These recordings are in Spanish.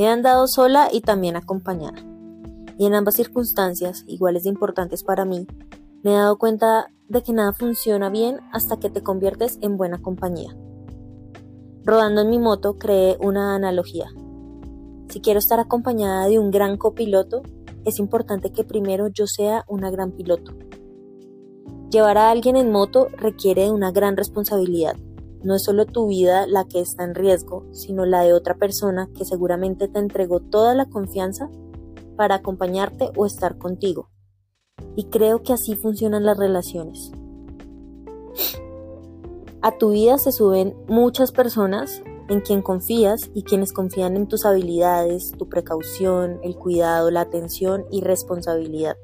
He andado sola y también acompañada. Y en ambas circunstancias, iguales de importantes para mí, me he dado cuenta de que nada funciona bien hasta que te conviertes en buena compañía. Rodando en mi moto creé una analogía. Si quiero estar acompañada de un gran copiloto, es importante que primero yo sea una gran piloto. Llevar a alguien en moto requiere de una gran responsabilidad. No es solo tu vida la que está en riesgo, sino la de otra persona que seguramente te entregó toda la confianza para acompañarte o estar contigo. Y creo que así funcionan las relaciones. A tu vida se suben muchas personas en quien confías y quienes confían en tus habilidades, tu precaución, el cuidado, la atención y responsabilidad.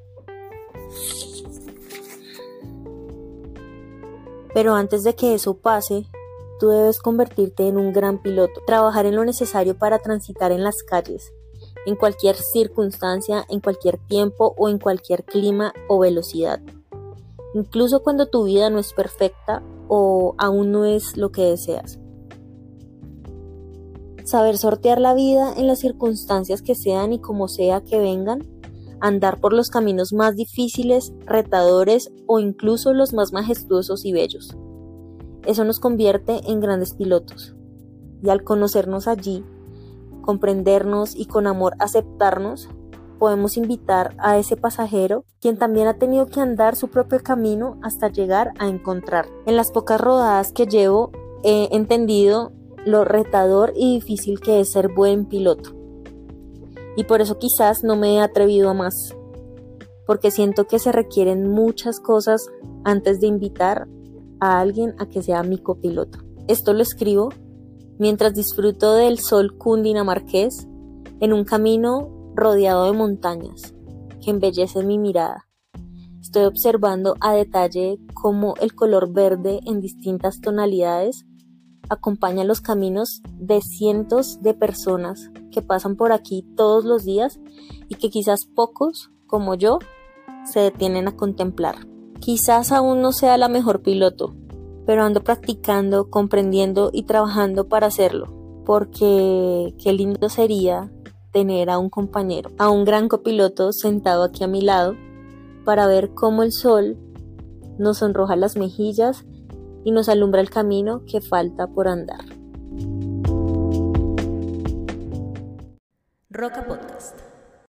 Pero antes de que eso pase, tú debes convertirte en un gran piloto, trabajar en lo necesario para transitar en las calles, en cualquier circunstancia, en cualquier tiempo o en cualquier clima o velocidad. Incluso cuando tu vida no es perfecta o aún no es lo que deseas. Saber sortear la vida en las circunstancias que sean y como sea que vengan andar por los caminos más difíciles, retadores o incluso los más majestuosos y bellos. Eso nos convierte en grandes pilotos. Y al conocernos allí, comprendernos y con amor aceptarnos, podemos invitar a ese pasajero, quien también ha tenido que andar su propio camino hasta llegar a encontrar. En las pocas rodadas que llevo, he entendido lo retador y difícil que es ser buen piloto y por eso quizás no me he atrevido a más, porque siento que se requieren muchas cosas antes de invitar a alguien a que sea mi copiloto. Esto lo escribo mientras disfruto del sol cundinamarqués en un camino rodeado de montañas que embellece mi mirada. Estoy observando a detalle cómo el color verde en distintas tonalidades acompaña los caminos de cientos de personas que pasan por aquí todos los días y que quizás pocos, como yo, se detienen a contemplar. Quizás aún no sea la mejor piloto, pero ando practicando, comprendiendo y trabajando para hacerlo, porque qué lindo sería tener a un compañero, a un gran copiloto sentado aquí a mi lado, para ver cómo el sol nos sonroja las mejillas y nos alumbra el camino que falta por andar. Roca Podcast.